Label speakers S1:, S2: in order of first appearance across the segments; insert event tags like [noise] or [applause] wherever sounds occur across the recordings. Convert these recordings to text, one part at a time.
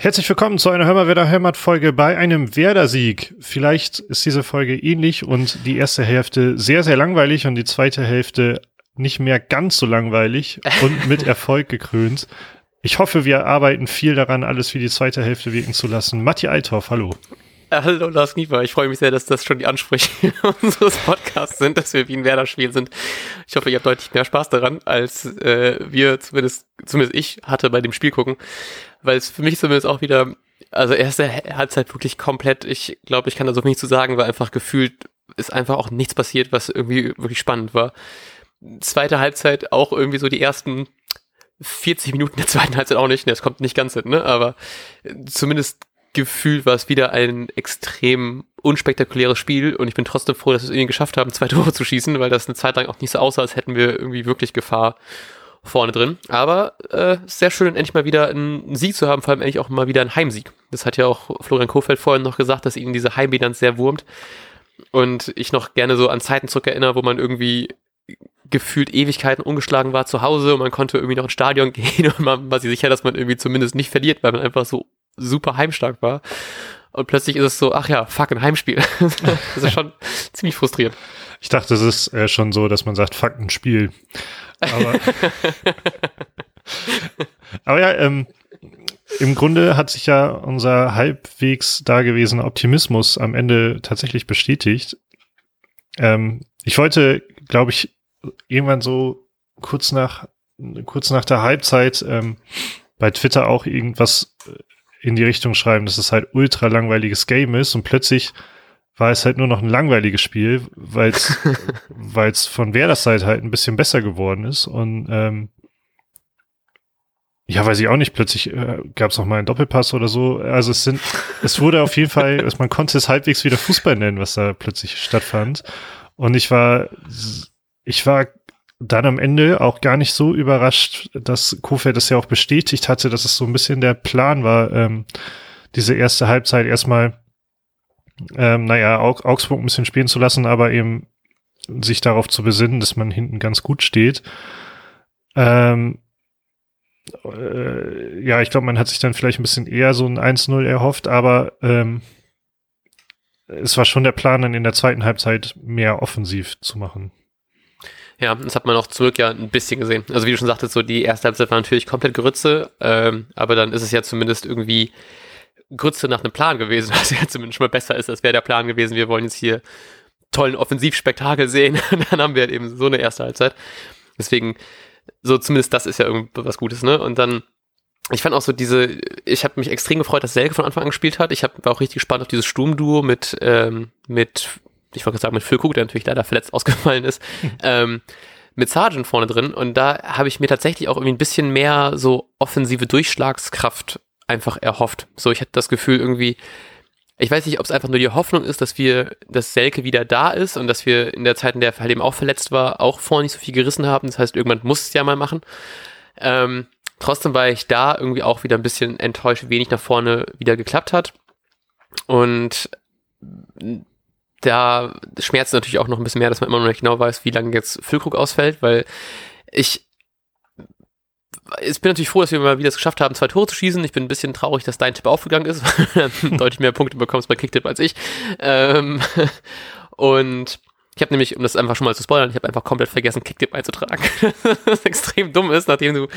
S1: Herzlich willkommen zu einer Hörmer Werder Heimat Folge bei einem Werder-Sieg. Vielleicht ist diese Folge ähnlich und die erste Hälfte sehr, sehr langweilig und die zweite Hälfte nicht mehr ganz so langweilig und mit [laughs] Erfolg gekrönt. Ich hoffe, wir arbeiten viel daran, alles wie die zweite Hälfte wirken zu lassen. Matti Althoff, hallo.
S2: Hallo Lars Knieper, ich freue mich sehr, dass das schon die Ansprüche [laughs] unseres Podcasts sind, dass wir wie ein Werder-Spiel sind. Ich hoffe, ihr habt deutlich mehr Spaß daran, als äh, wir zumindest, zumindest ich hatte bei dem Spiel gucken. Weil es für mich zumindest auch wieder, also erste Halbzeit wirklich komplett, ich glaube, ich kann da so wenig zu sagen, weil einfach gefühlt ist einfach auch nichts passiert, was irgendwie wirklich spannend war. Zweite Halbzeit auch irgendwie so die ersten 40 Minuten der zweiten Halbzeit auch nicht, ne, es kommt nicht ganz hin, ne, aber zumindest gefühlt war es wieder ein extrem unspektakuläres Spiel und ich bin trotzdem froh, dass wir es irgendwie geschafft haben, zwei [laughs] Tore zu schießen, weil das eine Zeit lang auch nicht so aussah, als hätten wir irgendwie wirklich Gefahr vorne drin. Aber äh, sehr schön, endlich mal wieder einen Sieg zu haben, vor allem endlich auch mal wieder einen Heimsieg. Das hat ja auch Florian Kofeld vorhin noch gesagt, dass ihn diese Heimbilanz sehr wurmt. Und ich noch gerne so an Zeiten zurückerinnere, wo man irgendwie gefühlt Ewigkeiten ungeschlagen war zu Hause und man konnte irgendwie noch ins Stadion [laughs] gehen und man war sich sicher, dass man irgendwie zumindest nicht verliert, weil man einfach so super heimstark war. Und plötzlich ist es so, ach ja, fuck, ein Heimspiel. [laughs] das ist schon [laughs] ziemlich frustrierend.
S1: Ich dachte, es ist äh, schon so, dass man sagt, fuck, ein Spiel. Aber, [laughs] aber ja, ähm, im Grunde hat sich ja unser halbwegs dagewesene Optimismus am Ende tatsächlich bestätigt. Ähm, ich wollte, glaube ich, irgendwann so kurz nach, kurz nach der Halbzeit ähm, bei Twitter auch irgendwas in die Richtung schreiben, dass es halt ultra langweiliges Game ist und plötzlich war es halt nur noch ein langweiliges Spiel, weil es [laughs] von Werders Seite halt ein bisschen besser geworden ist und ähm, ja, weiß ich auch nicht, plötzlich äh, gab es noch mal einen Doppelpass oder so. Also es sind, es wurde auf jeden Fall, also [laughs] man konnte es halbwegs wieder Fußball nennen, was da plötzlich stattfand. Und ich war, ich war dann am Ende auch gar nicht so überrascht, dass Kofeld das ja auch bestätigt hatte, dass es so ein bisschen der Plan war, ähm, diese erste Halbzeit erstmal ähm, naja, Augsburg ein bisschen spielen zu lassen, aber eben sich darauf zu besinnen, dass man hinten ganz gut steht. Ähm, äh, ja, ich glaube, man hat sich dann vielleicht ein bisschen eher so ein 1-0 erhofft, aber ähm, es war schon der Plan, dann in der zweiten Halbzeit mehr offensiv zu machen.
S2: Ja, das hat man auch zurück ja ein bisschen gesehen. Also wie du schon sagtest, so die erste Halbzeit war natürlich komplett Grütze, ähm, aber dann ist es ja zumindest irgendwie Grütze nach einem Plan gewesen, [laughs] was ja zumindest schon mal besser ist, als wäre der Plan gewesen, wir wollen jetzt hier tollen Offensivspektakel sehen. [laughs] Und dann haben wir halt eben so eine erste Halbzeit. Deswegen, so zumindest das ist ja irgendwas Gutes, ne? Und dann, ich fand auch so diese, ich habe mich extrem gefreut, dass Selke von Anfang an gespielt hat. Ich hab, war auch richtig gespannt auf dieses Sturmduo mit, ähm, mit, ich wollte sagen, mit Füllkrug, der natürlich leider verletzt [laughs] ausgefallen ist. [laughs] ähm, mit Sargent vorne drin und da habe ich mir tatsächlich auch irgendwie ein bisschen mehr so offensive Durchschlagskraft einfach erhofft. So, ich hatte das Gefühl irgendwie, ich weiß nicht, ob es einfach nur die Hoffnung ist, dass wir, dass Selke wieder da ist und dass wir in der Zeit, in der er halt eben auch verletzt war, auch vorher nicht so viel gerissen haben. Das heißt, irgendwann muss es ja mal machen. Ähm, trotzdem war ich da irgendwie auch wieder ein bisschen enttäuscht, wenig nach vorne wieder geklappt hat. Und da schmerzt natürlich auch noch ein bisschen mehr, dass man immer noch nicht genau weiß, wie lange jetzt Füllkrug ausfällt, weil ich ich bin natürlich froh, dass wir mal wieder es geschafft haben, zwei Tore zu schießen. Ich bin ein bisschen traurig, dass dein Tipp aufgegangen ist, [laughs] weil du [laughs] deutlich mehr Punkte bekommst bei Kicktipp als ich. Ähm, [laughs] und ich habe nämlich, um das einfach schon mal zu spoilern, ich habe einfach komplett vergessen, Kicktipp einzutragen. [laughs] Was extrem dumm ist, nachdem du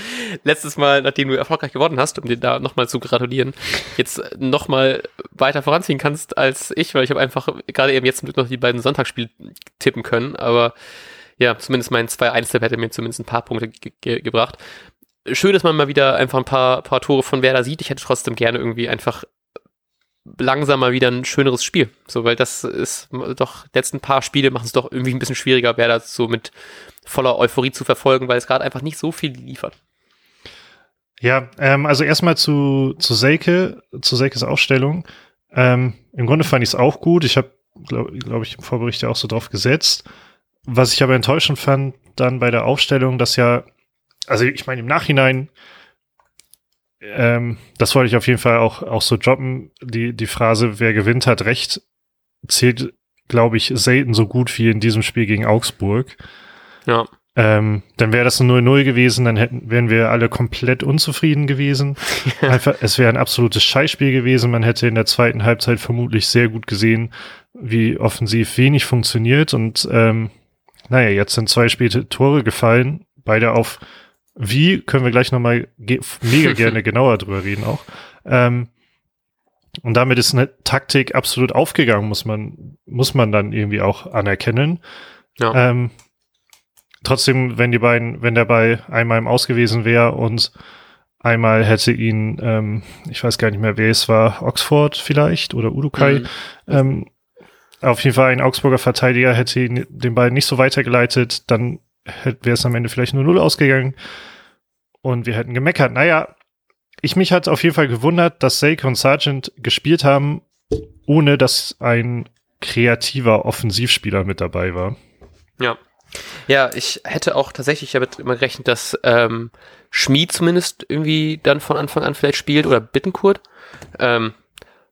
S2: letztes Mal, nachdem du erfolgreich gewonnen hast, um dir da nochmal zu gratulieren, jetzt nochmal weiter voranziehen kannst als ich, weil ich habe einfach gerade eben jetzt noch die beiden Sonntagsspiele tippen können, aber ja, zumindest mein 2-1-Tipp hätte mir zumindest ein paar Punkte ge ge gebracht schön, dass man mal wieder einfach ein paar, paar Tore von Werder sieht. Ich hätte trotzdem gerne irgendwie einfach langsam mal wieder ein schöneres Spiel. So, weil das ist doch, letzten paar Spiele machen es doch irgendwie ein bisschen schwieriger, Werder so mit voller Euphorie zu verfolgen, weil es gerade einfach nicht so viel liefert.
S1: Ja, ähm, also erstmal zu, zu Selke, zu Selkes Aufstellung. Ähm, Im Grunde fand ich es auch gut. Ich habe, glaube glaub ich, im Vorbericht ja auch so drauf gesetzt. Was ich aber enttäuschend fand, dann bei der Aufstellung, dass ja also ich meine, im Nachhinein, ähm, das wollte ich auf jeden Fall auch, auch so droppen, die, die Phrase, wer gewinnt, hat recht, zählt, glaube ich, selten so gut wie in diesem Spiel gegen Augsburg.
S2: Ja.
S1: Ähm, dann wäre das ein 0-0 gewesen, dann hätten, wären wir alle komplett unzufrieden gewesen. [laughs] Einfach, es wäre ein absolutes Scheißspiel gewesen. Man hätte in der zweiten Halbzeit vermutlich sehr gut gesehen, wie offensiv wenig funktioniert. Und ähm, naja, jetzt sind zwei späte Tore gefallen, beide auf wie, können wir gleich nochmal ge mega [laughs] gerne genauer drüber reden auch. Ähm, und damit ist eine Taktik absolut aufgegangen, muss man, muss man dann irgendwie auch anerkennen. Ja. Ähm, trotzdem, wenn die beiden, wenn der Ball einmal im Aus gewesen wäre und einmal hätte ihn, ähm, ich weiß gar nicht mehr, wer es war, Oxford vielleicht oder Udukai, mhm. ähm, auf jeden Fall ein Augsburger Verteidiger hätte ihn, den Ball nicht so weitergeleitet, dann wäre es am Ende vielleicht nur Null ausgegangen und wir hätten gemeckert. Naja, ich mich hat auf jeden Fall gewundert, dass Sake und Sargent gespielt haben, ohne dass ein kreativer Offensivspieler mit dabei war.
S2: Ja. Ja, ich hätte auch tatsächlich damit immer gerechnet, dass ähm, Schmied zumindest irgendwie dann von Anfang an vielleicht spielt oder Bittenkurt. Ähm,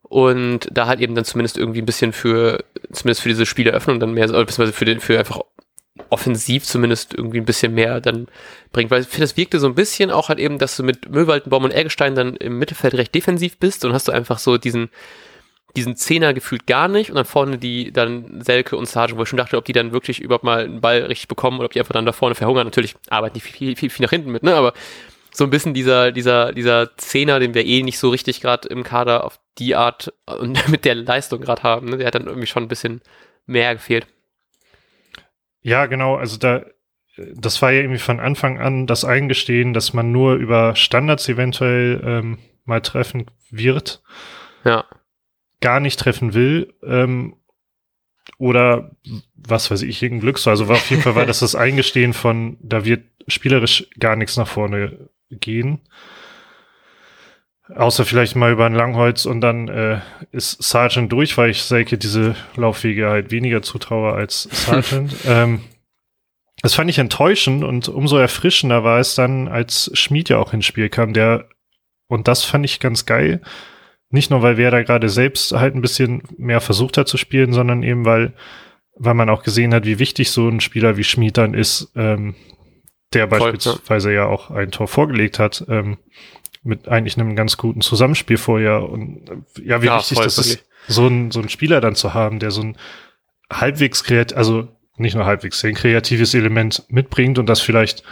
S2: und da halt eben dann zumindest irgendwie ein bisschen für, zumindest für diese Spieleröffnung dann mehr, oder beziehungsweise für den, für einfach offensiv zumindest irgendwie ein bisschen mehr dann bringt. Weil ich finde, das wirkte so ein bisschen auch halt eben, dass du mit Möwaldenbaum und Eggestein dann im Mittelfeld recht defensiv bist und hast du einfach so diesen, diesen Zehner gefühlt gar nicht und dann vorne die dann Selke und Sargent, wo ich schon dachte, ob die dann wirklich überhaupt mal einen Ball richtig bekommen oder ob die einfach dann da vorne verhungern. Natürlich arbeiten die viel, viel, viel nach hinten mit, ne? Aber so ein bisschen dieser, dieser, dieser Zehner, den wir eh nicht so richtig gerade im Kader auf die Art und [laughs] mit der Leistung gerade haben, ne? Der hat dann irgendwie schon ein bisschen mehr gefehlt.
S1: Ja, genau. Also da, das war ja irgendwie von Anfang an das Eingestehen, dass man nur über Standards eventuell ähm, mal treffen wird.
S2: Ja.
S1: Gar nicht treffen will. Ähm, oder was weiß ich, irgendein Glücks. Also war auf jeden Fall war [laughs] das das Eingestehen von, da wird spielerisch gar nichts nach vorne gehen. Außer vielleicht mal über ein Langholz und dann äh, ist Sergeant durch, weil ich Selke diese Laufwege halt weniger zutraue als Sergeant. [laughs] ähm, das fand ich enttäuschend und umso erfrischender war es dann, als Schmied ja auch ins Spiel kam, der, und das fand ich ganz geil. Nicht nur, weil wer da gerade selbst halt ein bisschen mehr versucht hat zu spielen, sondern eben, weil, weil man auch gesehen hat, wie wichtig so ein Spieler wie Schmied dann ist, ähm, der Voll, beispielsweise ja. ja auch ein Tor vorgelegt hat. Ähm, mit eigentlich einem ganz guten Zusammenspiel vorher. Und ja, wie ja, wichtig das ist, so ein, so ein Spieler dann zu haben, der so ein halbwegs kreativ, also nicht nur halbwegs, ein kreatives Element mitbringt und das vielleicht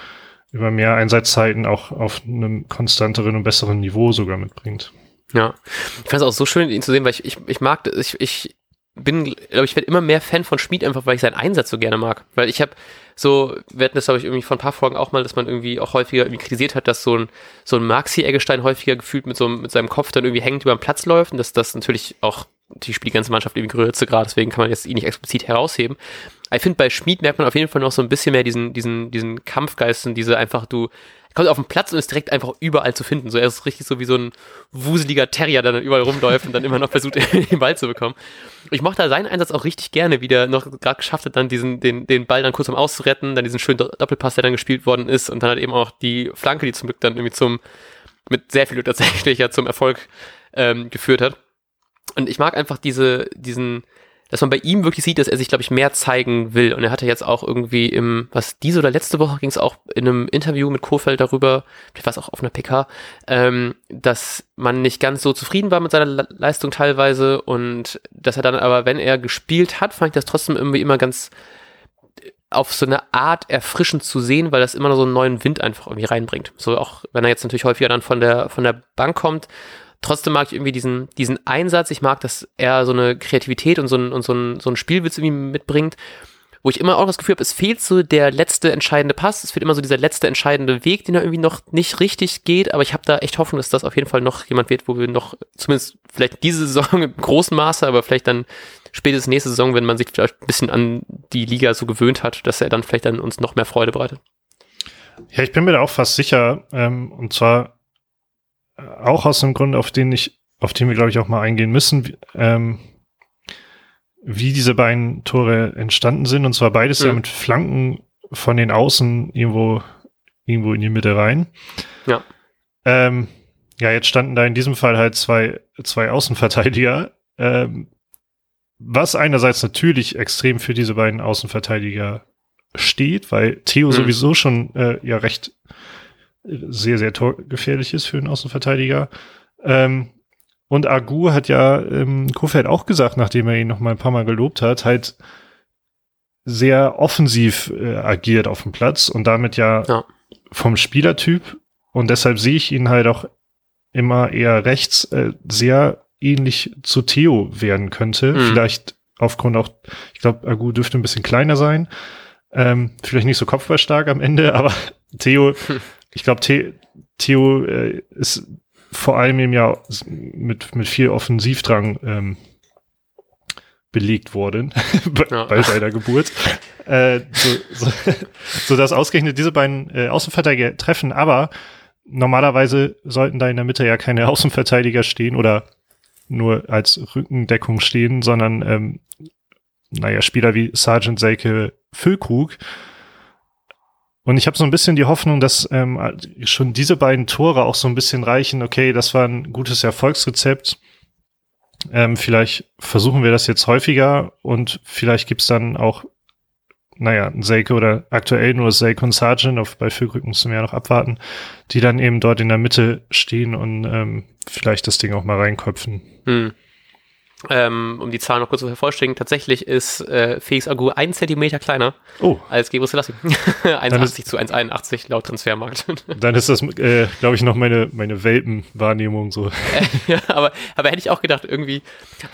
S1: über mehr Einsatzzeiten auch auf einem konstanteren und besseren Niveau sogar mitbringt.
S2: Ja, ich fand es auch so schön, ihn zu sehen, weil ich, ich, ich mag, ich, ich bin, glaube ich, werde immer mehr Fan von Schmied, einfach weil ich seinen Einsatz so gerne mag. Weil ich habe so, wir hatten das, glaube ich, irgendwie vor ein paar Folgen auch mal, dass man irgendwie auch häufiger irgendwie kritisiert hat, dass so ein, so ein Maxi Eggestein häufiger gefühlt mit so mit seinem Kopf dann irgendwie hängend über den Platz läuft und dass das natürlich auch die spielt die ganze Mannschaft irgendwie Größe gerade, deswegen kann man jetzt ihn nicht explizit herausheben. Ich finde, bei Schmied merkt man auf jeden Fall noch so ein bisschen mehr diesen, diesen, diesen Kampfgeist und diese einfach, du, kommt auf den Platz und ist direkt einfach überall zu finden. So, er ist richtig so wie so ein wuseliger Terrier, der dann überall rumläuft und dann immer noch versucht, [laughs] den Ball zu bekommen. Ich mochte seinen Einsatz auch richtig gerne, wie der noch gerade geschafft hat, dann diesen, den, den Ball dann kurz um auszuretten, dann diesen schönen Doppelpass, der dann gespielt worden ist und dann halt eben auch die Flanke, die zum Glück dann irgendwie zum, mit sehr viel Glück tatsächlich ja zum Erfolg ähm, geführt hat. Und ich mag einfach diese, diesen, dass man bei ihm wirklich sieht, dass er sich, glaube ich, mehr zeigen will. Und er hatte jetzt auch irgendwie im, was diese oder letzte Woche ging es auch in einem Interview mit Kofeld darüber, vielleicht war es auch auf einer PK, ähm, dass man nicht ganz so zufrieden war mit seiner Leistung teilweise und dass er dann aber, wenn er gespielt hat, fand ich das trotzdem irgendwie immer ganz auf so eine Art erfrischend zu sehen, weil das immer noch so einen neuen Wind einfach irgendwie reinbringt. So auch, wenn er jetzt natürlich häufiger dann von der, von der Bank kommt, Trotzdem mag ich irgendwie diesen, diesen Einsatz. Ich mag, dass er so eine Kreativität und so ein, und so ein, so ein Spielwitz irgendwie mitbringt, wo ich immer auch das Gefühl habe, es fehlt so der letzte entscheidende Pass. Es fehlt immer so dieser letzte entscheidende Weg, den er irgendwie noch nicht richtig geht. Aber ich habe da echt Hoffnung, dass das auf jeden Fall noch jemand wird, wo wir noch zumindest vielleicht diese Saison [laughs] im großen Maße, aber vielleicht dann spätestens nächste Saison, wenn man sich vielleicht ein bisschen an die Liga so gewöhnt hat, dass er dann vielleicht dann uns noch mehr Freude bereitet.
S1: Ja, ich bin mir da auch fast sicher. Ähm, und zwar auch aus dem Grund, auf den ich, auf den wir, glaube ich, auch mal eingehen müssen, ähm, wie diese beiden Tore entstanden sind. Und zwar beides mhm. ja mit Flanken von den Außen irgendwo, irgendwo in die Mitte rein.
S2: Ja.
S1: Ähm, ja, jetzt standen da in diesem Fall halt zwei, zwei Außenverteidiger, ähm, was einerseits natürlich extrem für diese beiden Außenverteidiger steht, weil Theo mhm. sowieso schon äh, ja recht sehr, sehr torgefährlich ist für einen Außenverteidiger. Ähm, und Agu hat ja ähm, Kofeld auch gesagt, nachdem er ihn noch mal ein paar Mal gelobt hat, halt sehr offensiv äh, agiert auf dem Platz und damit ja, ja, vom Spielertyp. Und deshalb sehe ich ihn halt auch immer eher rechts äh, sehr ähnlich zu Theo werden könnte. Mhm. Vielleicht aufgrund auch, ich glaube, Agu dürfte ein bisschen kleiner sein. Ähm, vielleicht nicht so kopfballstark am Ende, [laughs] aber Theo. [laughs] ich glaube, The Theo äh, ist vor allem eben ja mit, mit viel Offensivdrang ähm, belegt worden [laughs] bei, ja. bei seiner Geburt. äh, so, so, [laughs] so dass ausgerechnet diese beiden äh, Außenverteidiger treffen, aber normalerweise sollten da in der Mitte ja keine Außenverteidiger stehen oder nur als Rückendeckung stehen, sondern ähm, naja, Spieler wie Sergeant Seike Füllkrug. Und ich habe so ein bisschen die Hoffnung, dass ähm, schon diese beiden Tore auch so ein bisschen reichen. Okay, das war ein gutes Erfolgsrezept. Ähm, vielleicht versuchen wir das jetzt häufiger und vielleicht gibt's dann auch, naja, ein Seike oder aktuell nur Seike und Sergeant, auf, bei Füllkrug müssen wir ja noch abwarten, die dann eben dort in der Mitte stehen und ähm, vielleicht das Ding auch mal reinköpfen. Hm.
S2: Ähm, um die Zahl noch kurz zu vervollständigen, tatsächlich ist äh, Felix Agu ein Zentimeter kleiner oh. als Gebre Selassie. [laughs] 1,80 zu 1,81 laut Transfermarkt. [laughs]
S1: dann ist das, äh, glaube ich, noch meine, meine Welpenwahrnehmung so. [laughs]
S2: ja, aber, aber hätte ich auch gedacht, irgendwie,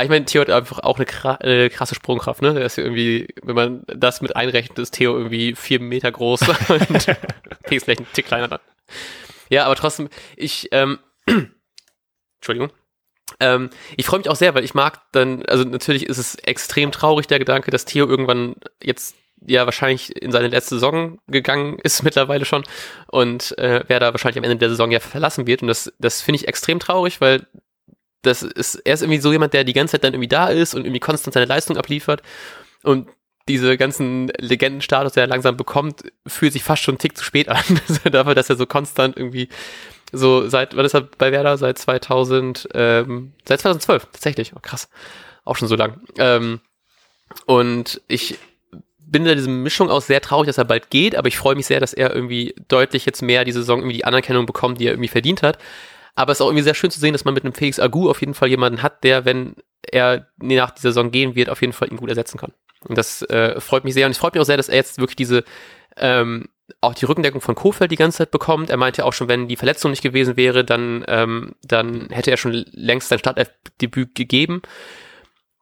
S2: ich meine, Theo hat einfach auch eine äh, krasse Sprungkraft, ne? Der ist irgendwie, wenn man das mit einrechnet, ist Theo irgendwie vier Meter groß und Felix vielleicht ein Tick kleiner dann. Ja, aber trotzdem, ich, ähm, [clears throat] Entschuldigung. Ähm, ich freue mich auch sehr, weil ich mag dann, also natürlich ist es extrem traurig, der Gedanke, dass Theo irgendwann jetzt ja wahrscheinlich in seine letzte Saison gegangen ist [laughs] mittlerweile schon und äh, wer da wahrscheinlich am Ende der Saison ja verlassen wird. Und das, das finde ich extrem traurig, weil das ist, er ist irgendwie so jemand, der die ganze Zeit dann irgendwie da ist und irgendwie konstant seine Leistung abliefert. Und diese ganzen Legendenstatus, der er langsam bekommt, fühlt sich fast schon einen Tick zu spät an. [laughs] Dafür, dass er so konstant irgendwie so seit, wann ist er bei Werder? Seit 2000, ähm, seit 2012, tatsächlich. Oh, krass. Auch schon so lang. Ähm, und ich bin da diese Mischung aus sehr traurig, dass er bald geht, aber ich freue mich sehr, dass er irgendwie deutlich jetzt mehr die Saison irgendwie die Anerkennung bekommt, die er irgendwie verdient hat. Aber es ist auch irgendwie sehr schön zu sehen, dass man mit einem Felix Agu auf jeden Fall jemanden hat, der, wenn er nach dieser Saison gehen wird, auf jeden Fall ihn gut ersetzen kann. Und das äh, freut mich sehr. Und es freut mich auch sehr, dass er jetzt wirklich diese ähm, auch die Rückendeckung von Kofeld die ganze Zeit bekommt. Er meinte auch schon, wenn die Verletzung nicht gewesen wäre, dann, ähm, dann hätte er schon längst sein Startelfdebüt gegeben.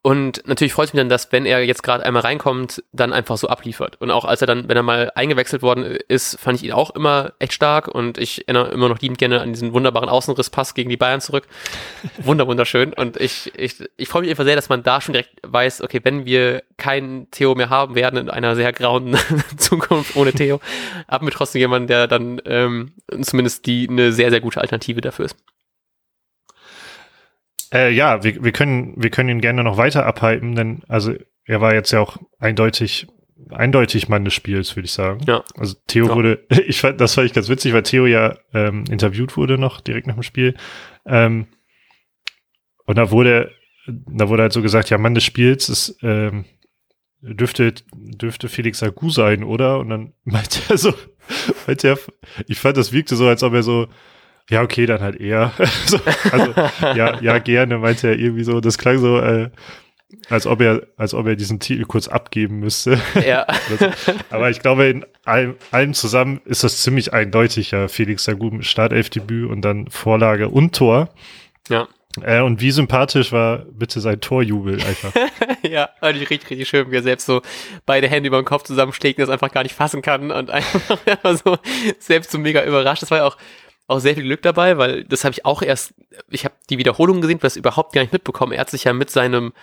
S2: Und natürlich freut es mich dann, dass, wenn er jetzt gerade einmal reinkommt, dann einfach so abliefert. Und auch als er dann, wenn er mal eingewechselt worden ist, fand ich ihn auch immer echt stark. Und ich erinnere immer noch liebend gerne an diesen wunderbaren Außenrisspass gegen die Bayern zurück. [laughs] Wunder, wunderschön. Und ich, ich, ich freue mich einfach sehr, dass man da schon direkt weiß, okay, wenn wir keinen Theo mehr haben werden in einer sehr grauen [laughs] Zukunft ohne Theo, haben wir trotzdem jemanden, der dann ähm, zumindest die eine sehr, sehr gute Alternative dafür ist.
S1: Äh, ja, wir, wir können, wir können ihn gerne noch weiter abhalten, denn also er war jetzt ja auch eindeutig, eindeutig Mann des Spiels, würde ich sagen. Ja. Also Theo ja. wurde, [laughs] ich fand, das fand ich ganz witzig, weil Theo ja ähm, interviewt wurde noch direkt nach dem Spiel. Ähm, und da wurde, da wurde halt so gesagt, ja, Mann des Spiels ist, ähm, dürfte, dürfte Felix Agu sein, oder? Und dann [laughs] meinte er so, meinte er, ich fand, das wirkte so, als ob er so, ja, okay, dann halt eher. [laughs] so, also, ja, ja, gerne, meinte er irgendwie so. Das klang so, äh, als ob er, als ob er diesen Titel kurz abgeben müsste. Ja. [laughs] aber ich glaube, in allem, allem zusammen ist das ziemlich eindeutig, ja. Felix Sagu mit Startelfdebüt und dann Vorlage und Tor. Ja. Äh, und wie sympathisch war bitte sein Torjubel einfach. [laughs]
S2: ja, fand ich richtig, richtig schön, wie er selbst so beide Hände über den Kopf zusammenschlägt und das einfach gar nicht fassen kann und einfach, einfach so selbst so mega überrascht. Das war ja auch auch sehr viel Glück dabei, weil das habe ich auch erst, ich habe die Wiederholung gesehen, was überhaupt gar nicht mitbekommen. Er hat sich ja mit seinem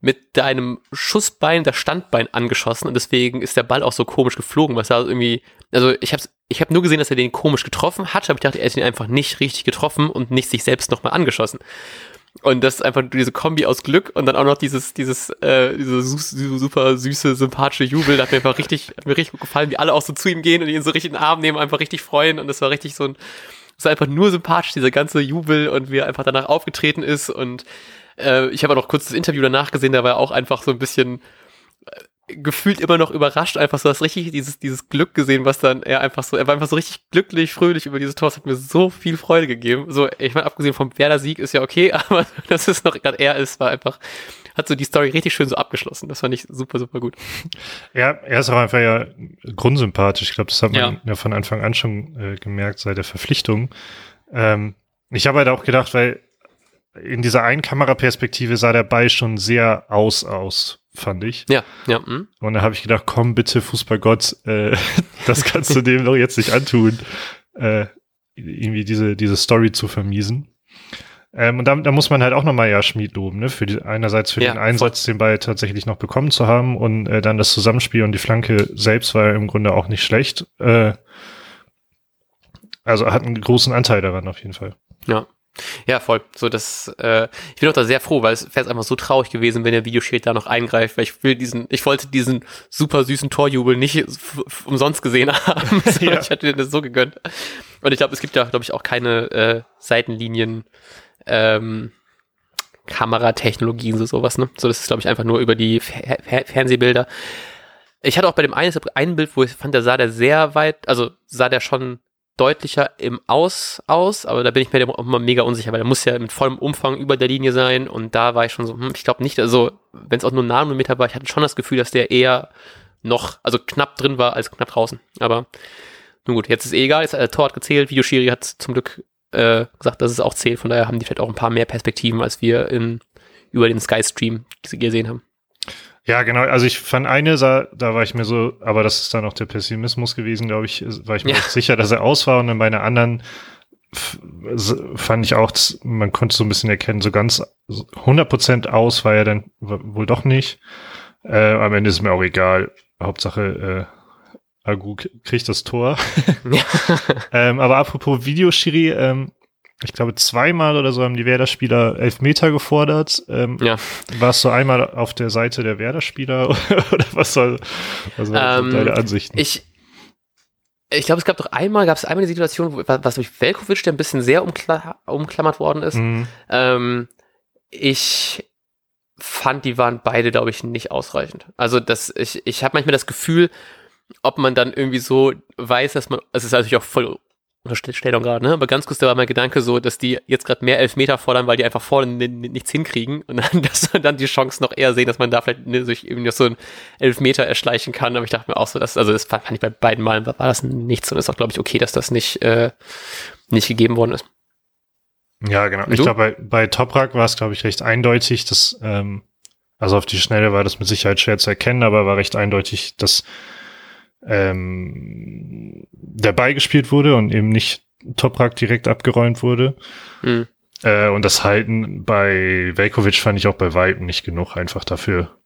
S2: mit deinem Schussbein das Standbein angeschossen und deswegen ist der Ball auch so komisch geflogen, was er irgendwie, also ich habe ich hab nur gesehen, dass er den komisch getroffen hat, aber ich dachte, er ist ihn einfach nicht richtig getroffen und nicht sich selbst nochmal angeschossen. Und das ist einfach diese Kombi aus Glück und dann auch noch dieses, dieses, äh, diese super süße, sympathische Jubel. Da hat mir einfach richtig, hat mir richtig gut gefallen, wie alle auch so zu ihm gehen und ihn so richtig in den Arm nehmen, einfach richtig freuen. Und das war richtig so ein, ist einfach nur sympathisch, dieser ganze Jubel und wie er einfach danach aufgetreten ist. Und äh, ich habe auch noch kurz das Interview danach gesehen, da war er auch einfach so ein bisschen, gefühlt immer noch überrascht, einfach so das richtig, dieses, dieses Glück gesehen, was dann er einfach so, er war einfach so richtig glücklich, fröhlich über dieses Tor. Es hat mir so viel Freude gegeben. So, ich meine, abgesehen vom Werder-Sieg ist ja okay, [laughs] aber dass es noch gerade er ist, war einfach, hat so die Story richtig schön so abgeschlossen. Das fand ich super, super gut.
S1: Ja, er ist auch einfach ja grundsympathisch. Ich glaube, das hat man ja. ja, von Anfang an schon äh, gemerkt seit der Verpflichtung. Ähm, ich habe halt auch gedacht, weil in dieser Einkameraperspektive sah der Ball schon sehr aus aus, fand ich.
S2: Ja, ja. Mh.
S1: Und da habe ich gedacht, komm bitte, Fußballgott, äh, [laughs] das kannst du dem doch jetzt nicht antun, äh, irgendwie diese, diese Story zu vermiesen. Ähm, und da, da muss man halt auch nochmal ja Schmied loben, ne? Für die, einerseits für ja, den Einsatz, voll. den Ball tatsächlich noch bekommen zu haben und äh, dann das Zusammenspiel und die Flanke selbst war im Grunde auch nicht schlecht. Äh, also hat einen großen Anteil daran auf jeden Fall.
S2: Ja, ja, voll. So, das, äh, ich bin auch da sehr froh, weil es wäre einfach so traurig gewesen, wenn der Videoschiri da noch eingreift, weil ich will diesen, ich wollte diesen super süßen Torjubel nicht umsonst gesehen [laughs] haben. so, ja. Ich hätte das so gegönnt. Und ich glaube, es gibt ja, glaube ich, auch keine äh, Seitenlinien, ähm, Kameratechnologien, so sowas, ne? So, das ist, glaube ich, einfach nur über die Fer Fer Fernsehbilder. Ich hatte auch bei dem einen, einen Bild, wo ich fand, der sah der sehr weit, also sah der schon deutlicher im Aus aus, aber da bin ich mir immer mega unsicher, weil der muss ja mit vollem Umfang über der Linie sein und da war ich schon so, hm, ich glaube nicht, also wenn es auch nur ein Nanometer war, ich hatte schon das Gefühl, dass der eher noch, also knapp drin war als knapp draußen. Aber nun gut, jetzt ist eh egal, jetzt der Tor hat gezählt, Videoschiri hat zum Glück äh, gesagt, dass es auch zählt, von daher haben die vielleicht auch ein paar mehr Perspektiven, als wir in, über den Sky-Stream gesehen haben.
S1: Ja, genau. Also ich fand eine, da, da war ich mir so, aber das ist dann auch der Pessimismus gewesen, glaube ich, war ich mir ja. sicher, dass er aus war. Und dann bei einer anderen fand ich auch, man konnte so ein bisschen erkennen, so ganz 100% aus war er dann wohl doch nicht. Äh, am Ende ist mir auch egal. Hauptsache, äh, Agu kriegt das Tor. [laughs] [laughs] Ähm, aber apropos Videoschiri, ähm, ich glaube, zweimal oder so haben die Werder-Spieler Elfmeter gefordert. Ähm, ja. Warst du einmal auf der Seite der Werder-Spieler [laughs] oder was soll was war ähm, deine Ansichten?
S2: Ich, ich glaube, es gab doch einmal, gab es einmal die Situation, wo, was durch Velkovic, der ein bisschen sehr umkla umklammert worden ist. Mhm. Ähm, ich fand, die waren beide, glaube ich, nicht ausreichend. Also das, ich, ich habe manchmal das Gefühl, ob man dann irgendwie so weiß, dass man, es ist natürlich auch voll Unterstellung gerade, ne? Aber ganz kurz, da war mein Gedanke so, dass die jetzt gerade mehr Elfmeter fordern, weil die einfach vorne nichts hinkriegen und dann, [laughs] dass man dann die Chance noch eher sehen, dass man da vielleicht ne, sich irgendwie noch so ein Elfmeter erschleichen kann. Aber ich dachte mir auch so, dass, also das fand ich bei beiden Malen war, war das nichts und ist auch, glaube ich, okay, dass das nicht, äh, nicht gegeben worden ist.
S1: Ja, genau. Ich glaube, bei, bei Toprak war es, glaube ich, recht eindeutig, dass, ähm, also auf die Schnelle war das mit Sicherheit schwer zu erkennen, aber war recht eindeutig, dass ähm, der Ball gespielt wurde und eben nicht Toprak direkt abgeräumt wurde. Mhm. Äh, und das Halten bei Velkovic fand ich auch bei Weitem nicht genug, einfach dafür.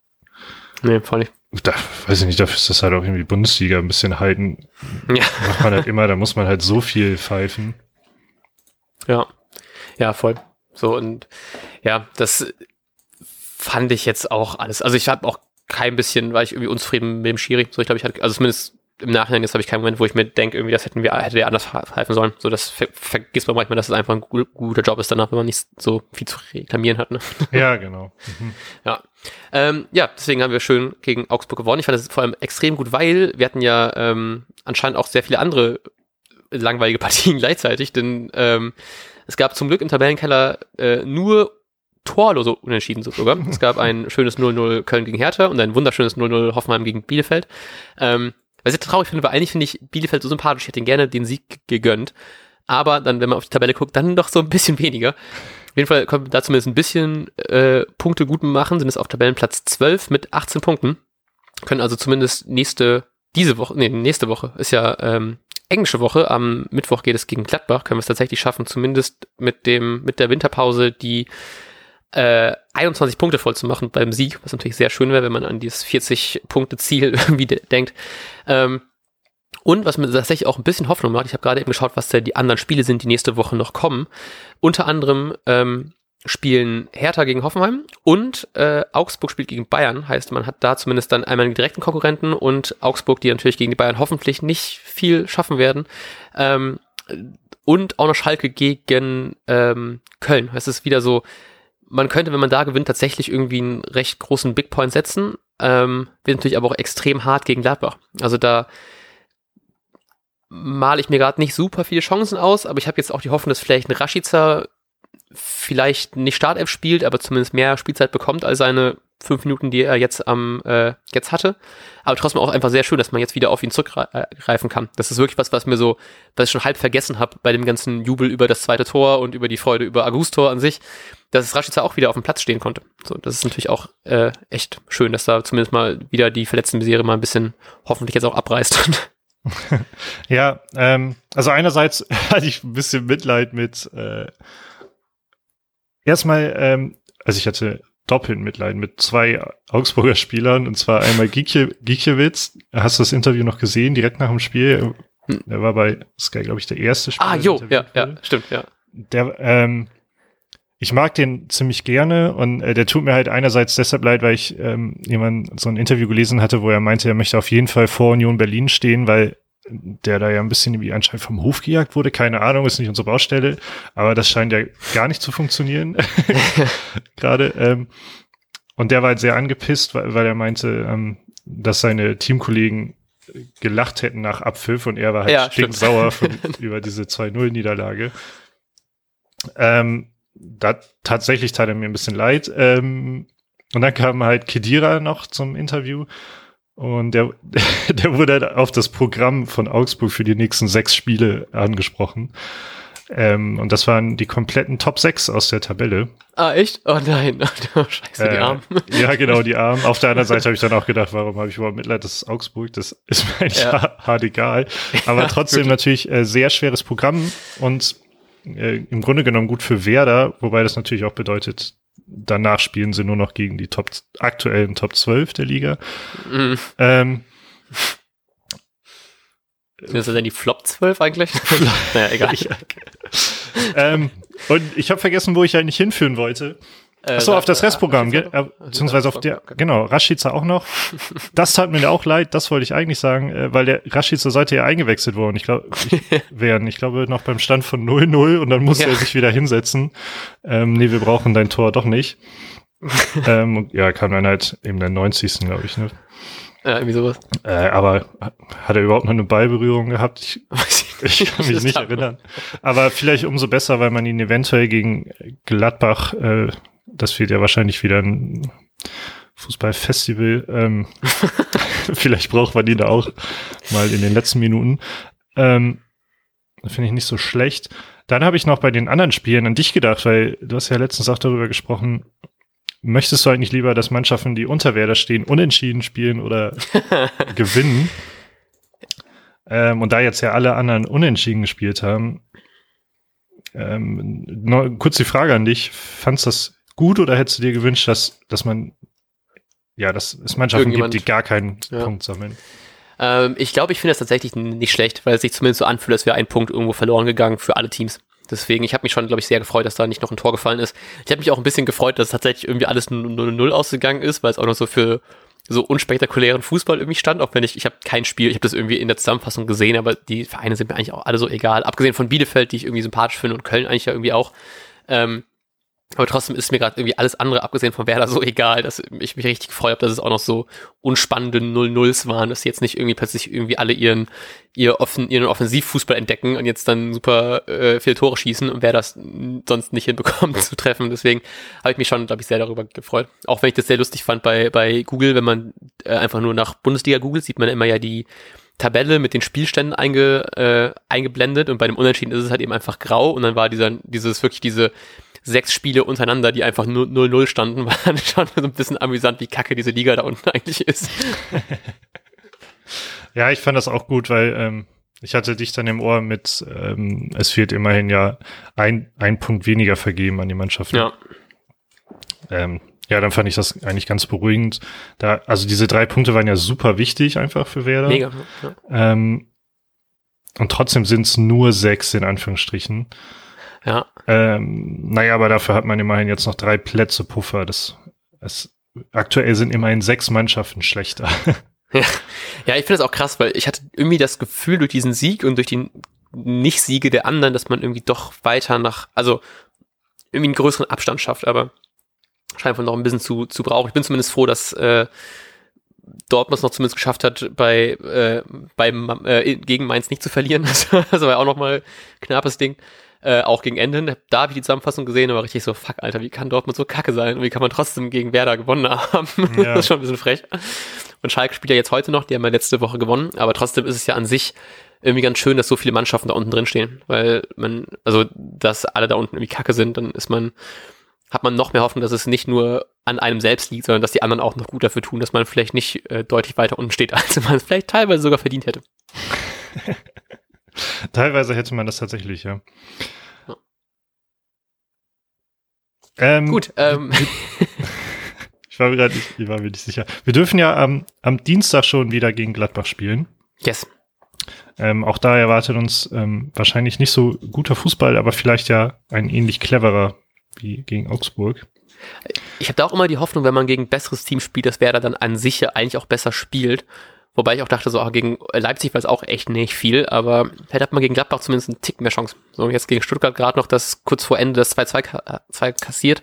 S2: Nee, voll nicht.
S1: Da, weiß ich nicht, dafür ist das halt auch irgendwie Bundesliga ein bisschen halten. Ja. Macht man halt immer, da muss man halt so viel pfeifen.
S2: Ja. Ja, voll. So und ja, das fand ich jetzt auch alles. Also ich habe auch kein bisschen, war ich irgendwie unzufrieden mit dem Schiri. So, ich glaube, ich hatte, also zumindest im Nachhinein jetzt habe ich keinen Moment, wo ich mir denke, irgendwie, das hätten wir, hätte wir anders pfeifen sollen. So, das ver vergisst man manchmal, dass es einfach ein guter Job ist danach, wenn man nicht so viel zu reklamieren hat. Ne? [laughs]
S1: Ja, genau.
S2: Mhm. Ja. Ähm, ja, deswegen haben wir schön gegen Augsburg gewonnen. Ich fand das vor allem extrem gut, weil wir hatten ja ähm, anscheinend auch sehr viele andere langweilige [laughs] Partien gleichzeitig, denn ähm, es gab zum Glück im Tabellenkeller äh, nur torlose Unentschieden sogar. Es gab ein schönes 0-0 Köln gegen Hertha und ein wunderschönes 0-0 Hoffenheim gegen Bielefeld. Ähm, was ich traurig finde, weil eigentlich finde ich Bielefeld so sympathisch. Ich hätte ihnen gerne den Sieg gegönnt. Aber dann, wenn man auf die Tabelle guckt, dann doch so ein bisschen [laughs] weniger. Auf jeden Fall können wir da zumindest ein bisschen äh, Punkte gut machen, sind es auf Tabellenplatz 12 mit 18 Punkten. Können also zumindest nächste, diese Woche, nee, nächste Woche ist ja ähm, englische Woche. Am Mittwoch geht es gegen Gladbach. Können wir es tatsächlich schaffen, zumindest mit dem, mit der Winterpause die äh, 21 Punkte voll zu machen beim Sieg, was natürlich sehr schön wäre, wenn man an dieses 40-Punkte-Ziel [laughs] irgendwie denkt. Ähm, und was mir tatsächlich auch ein bisschen Hoffnung macht, ich habe gerade eben geschaut, was da die anderen Spiele sind, die nächste Woche noch kommen. Unter anderem ähm, spielen Hertha gegen Hoffenheim und äh, Augsburg spielt gegen Bayern. Heißt, man hat da zumindest dann einmal einen direkten Konkurrenten und Augsburg, die natürlich gegen die Bayern hoffentlich nicht viel schaffen werden. Ähm, und auch noch Schalke gegen ähm, Köln. Es ist wieder so, man könnte, wenn man da gewinnt, tatsächlich irgendwie einen recht großen Big Point setzen. Ähm, wird natürlich aber auch extrem hart gegen Gladbach. Also da male ich mir gerade nicht super viele Chancen aus, aber ich habe jetzt auch die Hoffnung, dass vielleicht ein Rashica vielleicht nicht Startelf spielt, aber zumindest mehr Spielzeit bekommt als seine fünf Minuten, die er jetzt am äh, jetzt hatte. Aber trotzdem auch einfach sehr schön, dass man jetzt wieder auf ihn zurückgreifen kann. Das ist wirklich was, was mir so, was ich schon halb vergessen habe bei dem ganzen Jubel über das zweite Tor und über die Freude über Augustor an sich, dass es Rashica auch wieder auf dem Platz stehen konnte. So, das ist natürlich auch äh, echt schön, dass da zumindest mal wieder die verletzten Serie mal ein bisschen hoffentlich jetzt auch abreißt. [laughs]
S1: ja, ähm, also einerseits [laughs] hatte ich ein bisschen Mitleid mit äh, erstmal, ähm, also ich hatte doppelt Mitleid mit zwei Augsburger Spielern, und zwar einmal Giekiewicz. Hast du das Interview noch gesehen, direkt nach dem Spiel? Hm. Der war bei Sky, glaube ich, der erste
S2: Spieler. Ah, jo, ja, ja, stimmt, ja.
S1: Der, ähm, ich mag den ziemlich gerne und äh, der tut mir halt einerseits deshalb leid, weil ich ähm, jemand so ein Interview gelesen hatte, wo er meinte, er möchte auf jeden Fall vor Union Berlin stehen, weil der da ja ein bisschen wie anscheinend vom Hof gejagt wurde. Keine Ahnung, ist nicht unsere Baustelle, aber das scheint ja gar nicht zu funktionieren. [laughs] [laughs] Gerade. Ähm, und der war halt sehr angepisst, weil, weil er meinte, ähm, dass seine Teamkollegen gelacht hätten nach Abpfiff und er war halt ja, stinksauer von, [laughs] über diese 2-0-Niederlage. Ähm, da tatsächlich tat er mir ein bisschen leid. Ähm, und dann kam halt Kedira noch zum Interview und der, [laughs] der wurde auf das Programm von Augsburg für die nächsten sechs Spiele angesprochen. Ähm, und das waren die kompletten Top 6 aus der Tabelle.
S2: Ah, echt? Oh nein. [laughs] Oh, scheiße, die
S1: äh,
S2: Armen. [laughs]
S1: Ja, genau, die Armen. Auf der anderen Seite habe ich dann auch gedacht, warum habe ich überhaupt Mitleid, das ist Augsburg, das ist mir eigentlich ja. hart egal. Aber trotzdem natürlich äh, sehr schweres Programm und äh, im Grunde genommen gut für Werder, wobei das natürlich auch bedeutet, danach spielen sie nur noch gegen die Top, aktuellen Top 12 der Liga. Mhm. Ähm,
S2: Sind das denn die Flop 12 eigentlich? [laughs] naja, egal.
S1: Ähm, und ich habe vergessen, wo ich eigentlich hinführen wollte. Äh, Achso, auf das Restprogramm, äh, beziehungsweise auf der, genau, Rashica auch noch. Das tat mir auch leid, das wollte ich eigentlich sagen, äh, weil der Rashica sollte ja eingewechselt worden, ich glaube, [laughs] werden. Ich glaube, noch beim Stand von 0-0 und dann musste ja. er sich wieder hinsetzen. Ähm, nee, wir brauchen dein Tor doch nicht. [laughs] ähm, und ja, kam dann halt eben der 90. glaube ich, ne?
S2: Ja, irgendwie sowas.
S1: Äh, aber hat er überhaupt noch eine Ballberührung gehabt? Ich, [laughs] ich kann mich nicht erinnern. Aber vielleicht umso besser, weil man ihn eventuell gegen Gladbach äh, das wird ja wahrscheinlich wieder ein Fußballfestival. Ähm, [laughs] vielleicht braucht man die da auch mal in den letzten Minuten. Ähm, Finde ich nicht so schlecht. Dann habe ich noch bei den anderen Spielen an dich gedacht, weil du hast ja letztens auch darüber gesprochen. Möchtest du eigentlich lieber, dass Mannschaften, die unter Werder stehen, unentschieden spielen oder [laughs] gewinnen? Ähm, und da jetzt ja alle anderen unentschieden gespielt haben, ähm, noch, kurz die Frage an dich. Fandst das gut oder hättest du dir gewünscht, dass, dass man, ja, dass es Mannschaften gibt, die gar keinen ja. Punkt sammeln?
S2: Ähm, ich glaube, ich finde das tatsächlich nicht schlecht, weil es sich zumindest so anfühlt, als wäre ein Punkt irgendwo verloren gegangen für alle Teams. Deswegen, ich habe mich schon, glaube ich, sehr gefreut, dass da nicht noch ein Tor gefallen ist. Ich habe mich auch ein bisschen gefreut, dass tatsächlich irgendwie alles 0-0 ausgegangen ist, weil es auch noch so für so unspektakulären Fußball irgendwie stand, auch wenn ich, ich habe kein Spiel, ich habe das irgendwie in der Zusammenfassung gesehen, aber die Vereine sind mir eigentlich auch alle so egal. Abgesehen von Bielefeld, die ich irgendwie sympathisch finde und Köln eigentlich ja irgendwie auch. Ähm, aber trotzdem ist mir gerade irgendwie alles andere, abgesehen von Werder, so egal, dass ich mich richtig gefreut habe, dass es auch noch so unspannende 0-0s waren, dass jetzt nicht irgendwie plötzlich irgendwie alle ihren, ihr offen, ihren Offensivfußball entdecken und jetzt dann super äh, viele Tore schießen und wer das sonst nicht hinbekommt [laughs] zu treffen. Deswegen habe ich mich schon, glaube ich, sehr darüber gefreut. Auch wenn ich das sehr lustig fand bei, bei Google, wenn man äh, einfach nur nach Bundesliga googelt, sieht man immer ja die Tabelle mit den Spielständen einge, äh, eingeblendet und bei dem Unentschieden ist es halt eben einfach grau und dann war dieser, dieses wirklich diese sechs Spiele untereinander, die einfach 0-0 standen, [laughs] war dann schon so ein bisschen amüsant, wie kacke diese Liga da unten [laughs] eigentlich ist. [laughs]
S1: ja, ich fand das auch gut, weil ähm, ich hatte dich dann im Ohr mit, ähm, es fehlt immerhin ja ein, ein Punkt weniger vergeben an die Mannschaften.
S2: Ja.
S1: Ähm, ja, dann fand ich das eigentlich ganz beruhigend. Da, also diese drei Punkte waren ja super wichtig einfach für Werder.
S2: Mega.
S1: Ja. Ähm, und trotzdem sind es nur sechs in Anführungsstrichen.
S2: Ja.
S1: Ähm, naja, aber dafür hat man immerhin jetzt noch drei Plätze Puffer. Das, das, aktuell sind immerhin sechs Mannschaften schlechter. [laughs]
S2: Ja, ja ich finde das auch krass, weil ich hatte irgendwie das Gefühl durch diesen Sieg und durch die Nicht-Siege der anderen, dass man irgendwie doch weiter nach, also irgendwie einen größeren Abstand schafft, aber scheint wohl noch ein bisschen zu, zu brauchen. Ich bin zumindest froh, dass äh, Dortmund es noch zumindest geschafft hat, bei, äh, beim, äh, gegen Mainz nicht zu verlieren. [laughs] Das war ja auch nochmal knappes Ding. Äh, auch gegen Ende. Da habe ich die Zusammenfassung gesehen, aber richtig so, fuck, Alter, wie kann Dortmund so kacke sein? Und wie kann man trotzdem gegen Werder gewonnen haben? [laughs] Ja. das ist schon ein bisschen frech. Und Schalke spielt ja jetzt heute noch, die haben ja letzte Woche gewonnen, aber trotzdem ist es ja an sich irgendwie ganz schön, dass so viele Mannschaften da unten drin stehen, weil man, also, dass alle da unten irgendwie kacke sind, dann ist man, hat man noch mehr Hoffnung, dass es nicht nur an einem selbst liegt, sondern dass die anderen auch noch gut dafür tun, dass man vielleicht nicht äh, deutlich weiter unten steht, [laughs] als man es vielleicht teilweise sogar verdient hätte. [laughs] [laughs]
S1: teilweise hätte man das tatsächlich, ja.
S2: Ähm, Gut. Ähm. [laughs]
S1: ich war mir gerade nicht, ich war mir nicht sicher. Wir dürfen ja am, am Dienstag schon wieder gegen Gladbach spielen.
S2: Yes.
S1: Ähm, auch da erwartet uns ähm, wahrscheinlich nicht so guter Fußball, aber vielleicht ja ein ähnlich cleverer wie gegen Augsburg.
S2: Ich habe da auch immer die Hoffnung, wenn man gegen ein besseres Team spielt, dass Werder dann an sich ja eigentlich auch besser spielt. Wobei ich auch dachte, so auch gegen Leipzig war es auch echt nicht viel, aber vielleicht hat man gegen Gladbach zumindest einen Tick mehr Chance. So, jetzt gegen Stuttgart gerade noch das kurz vor Ende das 2-2 kassiert.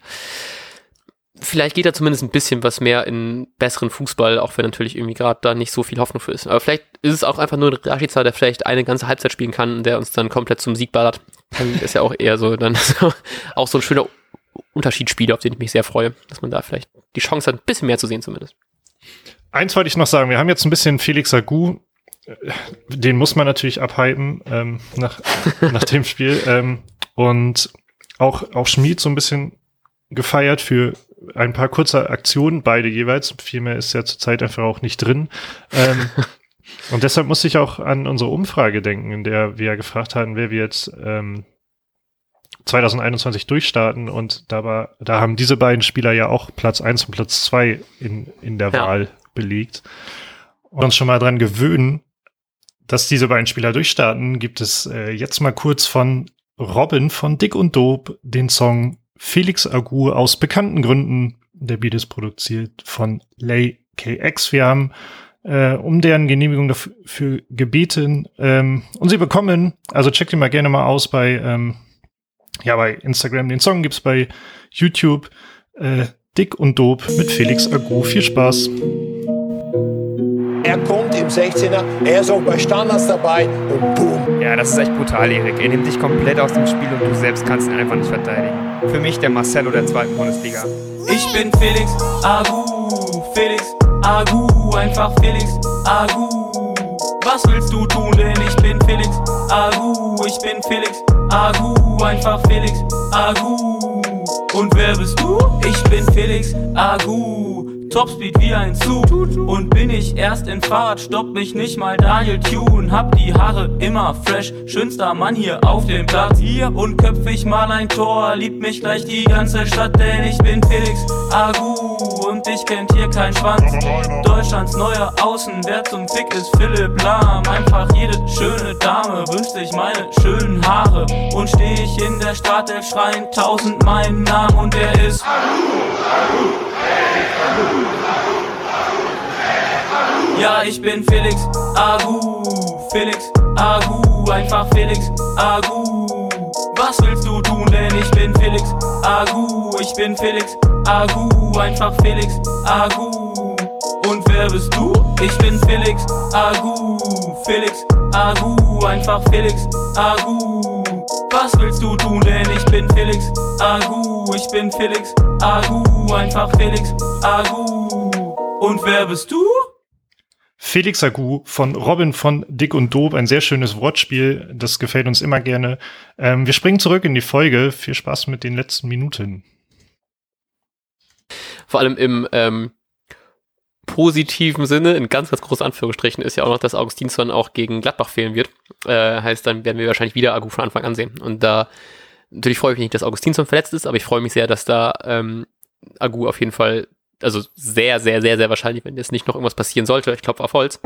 S2: Vielleicht geht da zumindest ein bisschen was mehr in besseren Fußball, auch wenn natürlich irgendwie gerade da nicht so viel Hoffnung für ist. Aber vielleicht ist es auch einfach nur ein Rashica, der vielleicht eine ganze Halbzeit spielen kann, der uns dann komplett zum Sieg ballert. Dann ist ja auch eher so dann [laughs] auch so ein schöner Unterschiedsspieler, auf den ich mich sehr freue, dass man da vielleicht die Chance hat, ein bisschen mehr zu sehen zumindest.
S1: Eins wollte ich noch sagen, wir haben jetzt ein bisschen Felix Agu, den muss man natürlich abhypen ähm, nach, [laughs] nach dem Spiel. Ähm, und auch, auch Schmied so ein bisschen gefeiert für ein paar kurze Aktionen, beide jeweils. Viel mehr ist ja zurzeit einfach auch nicht drin. Ähm, [laughs] und deshalb musste ich auch an unsere Umfrage denken, in der wir ja gefragt hatten, wer wir jetzt ähm, 2021 durchstarten und da, war, da haben diese beiden Spieler ja auch Platz eins und Platz zwei in, in der ja. Wahl belegt. Und uns schon mal dran gewöhnen, dass diese beiden Spieler durchstarten, gibt es äh, jetzt mal kurz von Robin von Dick und Dope den Song Felix Agu aus bekannten Gründen. Der Beat ist produziert von Lay KX. Wir haben äh, um deren Genehmigung dafür gebeten ähm, und sie bekommen. Also checkt ihn mal gerne mal aus bei ähm, ja bei Instagram. Den Song gibt's bei YouTube. Äh, Dick und Dope mit Felix Agu. Viel Spaß.
S3: Er kommt im 16er, er ist auch bei Standards dabei und boom.
S4: Ja, das ist echt brutal, Erik. Er nimmt dich komplett aus dem Spiel und du selbst kannst ihn einfach nicht verteidigen. Für mich der Marcelo der zweiten Bundesliga.
S5: Ich bin Felix Agu, Felix Agu, einfach Felix Agu. Was willst du tun, denn ich bin Felix Agu, ich bin Felix Agu, einfach Felix Agu. Und wer bist du? Ich bin Felix Agu. Topspeed wie ein Zug. Und bin ich erst in Fahrt, stoppt mich nicht mal Daniel Tune. Hab die Haare immer fresh, schönster Mann hier auf dem Platz. Hier und köpf ich mal ein Tor, liebt mich gleich die ganze Stadt, denn ich bin Felix Agu und ich kennt hier kein Schwanz. Deutschlands neuer Außenwert zum Fick ist Philipp Lahm. Einfach jede schöne Dame wünscht sich meine schönen Haare. Und steh ich in der Startelf schreien tausend meinen Namen und er ist Agu, Agu. Ja, ich bin Felix Agu, Felix Agu, einfach Felix Agu. Was willst du tun, denn ich bin Felix Agu, ich bin Felix Agu, einfach Felix Agu. Und wer bist du? Ich bin Felix Agu, Felix Agu, einfach Felix Agu. Was willst du tun, denn ich bin Felix Agu, ich bin Felix Agu, einfach Felix Agu. Und wer bist du?
S1: Felix Agu von Robin von Dick und Dob, ein sehr schönes Wortspiel, das gefällt uns immer gerne. Ähm, wir springen zurück in die Folge. Viel Spaß mit den letzten Minuten.
S2: Vor allem im ähm, positiven Sinne, in ganz, ganz großen Anführungsstrichen, ist ja auch noch, dass Augustinsson auch gegen Gladbach fehlen wird. Äh, heißt, dann werden wir wahrscheinlich wieder Agu von Anfang an sehen. Und da natürlich freue ich mich nicht, dass Augustinsson verletzt ist, aber ich freue mich sehr, dass da ähm, Agu auf jeden Fall also sehr, sehr, sehr, sehr wahrscheinlich, wenn jetzt nicht noch irgendwas passieren sollte, ich klopfe auf Holz,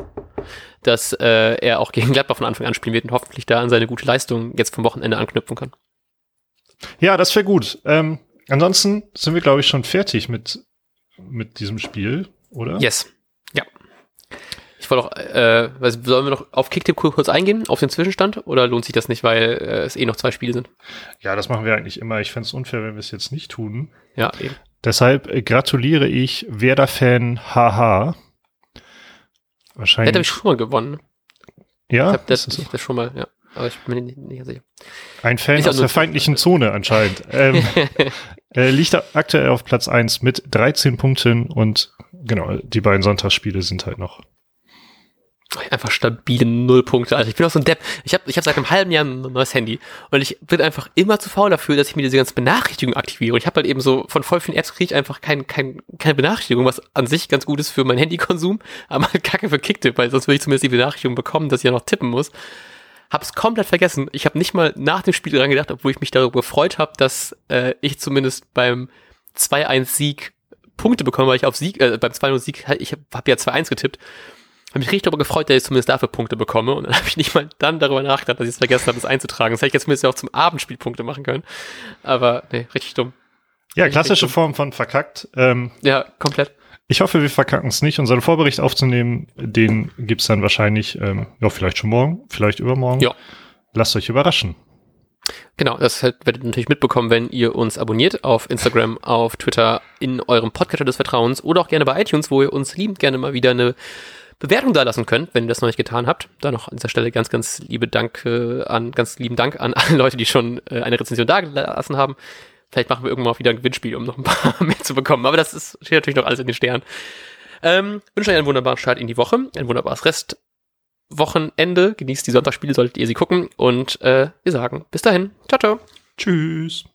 S2: dass äh, er auch gegen Gladbach von Anfang an spielen wird und hoffentlich da an seine gute Leistung jetzt vom Wochenende anknüpfen kann.
S1: Ja, das wäre gut. Ähm, ansonsten sind wir, glaube ich, schon fertig mit, mit diesem Spiel, oder?
S2: Yes. Ja. Ich wollte auch, äh, sollen wir noch auf Kicktipp kurz eingehen, auf den Zwischenstand, oder lohnt sich das nicht, weil äh, es eh noch zwei Spiele sind?
S1: Ja, das machen wir eigentlich immer. Ich fände es unfair, wenn wir es jetzt nicht tun.
S2: Ja, eben.
S1: Deshalb äh, gratuliere ich Werder-Fan HH.
S2: Der hat
S1: Wahrscheinlich.
S2: nämlich schon mal gewonnen.
S1: ja,
S2: ich hab das,
S1: ist das
S2: ich das schon mal, ja. Aber ich bin mir nicht, nicht sicher.
S1: ein Fan
S2: auch
S1: aus der feindlichen Zone anscheinend. Ähm, er [laughs] liegt aktuell auf Platz 1 mit 13 Punkten und genau, die beiden Sonntagsspiele sind halt noch.
S2: Einfach stabile Nullpunkte, Alter. Ich bin auch so ein Depp. Ich habe ich hab seit einem halben Jahr ein neues Handy und ich bin einfach immer zu faul dafür, dass ich mir diese ganzen Benachrichtigungen aktiviere. Und ich habe halt eben so von voll vielen Apps kriege ich einfach kein, kein, keine Benachrichtigung, was an sich ganz gut ist für meinen Handykonsum, aber halt kacke für Kicktipp, weil sonst würde ich zumindest die Benachrichtigung bekommen, dass ich ja noch tippen muss. Hab's komplett vergessen. Ich habe nicht mal nach dem Spiel dran gedacht, obwohl ich mich darüber gefreut habe, dass äh, ich zumindest beim 2-1-Sieg Punkte bekomme, weil ich auf Sieg, äh, beim 2-0-Sieg, ich habe hab ja 2-1 getippt habe mich richtig darüber gefreut, dass ich zumindest dafür Punkte bekomme. Und dann habe ich nicht mal dann darüber nachgedacht, dass ich es vergessen habe, das einzutragen. Das hätte ich jetzt zumindest ja auch zum Abendspiel Punkte machen können. Aber nee, richtig dumm.
S1: Ja, klassische. Form von verkackt. Ähm,
S2: Ja, komplett.
S1: Ich hoffe, wir verkacken es nicht. Unseren Vorbericht aufzunehmen, den gibt's dann wahrscheinlich, ähm, ja, vielleicht schon morgen, vielleicht übermorgen.
S2: Ja.
S1: Lasst euch überraschen.
S2: Genau, das werdet ihr natürlich mitbekommen, wenn ihr uns abonniert auf Instagram, auf Twitter, in eurem Podcatcher des Vertrauens oder auch gerne bei iTunes, wo ihr uns liebend gerne mal wieder eine Bewertung da lassen könnt, wenn ihr das noch nicht getan habt. Da noch an dieser Stelle ganz, ganz liebe Dank an, ganz lieben Dank an alle Leute, die schon äh, eine Rezension da gelassen haben. Vielleicht machen wir irgendwann mal wieder ein Gewinnspiel, um noch ein paar [laughs] mehr zu bekommen. Aber das ist, steht natürlich noch alles in den Sternen. Ähm, wünsche euch einen wunderbaren Start in die Woche, ein wunderbares Restwochenende. Genießt die Sonntagsspiele, solltet ihr sie gucken. Und äh, wir sagen bis dahin. Ciao, ciao.
S1: Tschüss.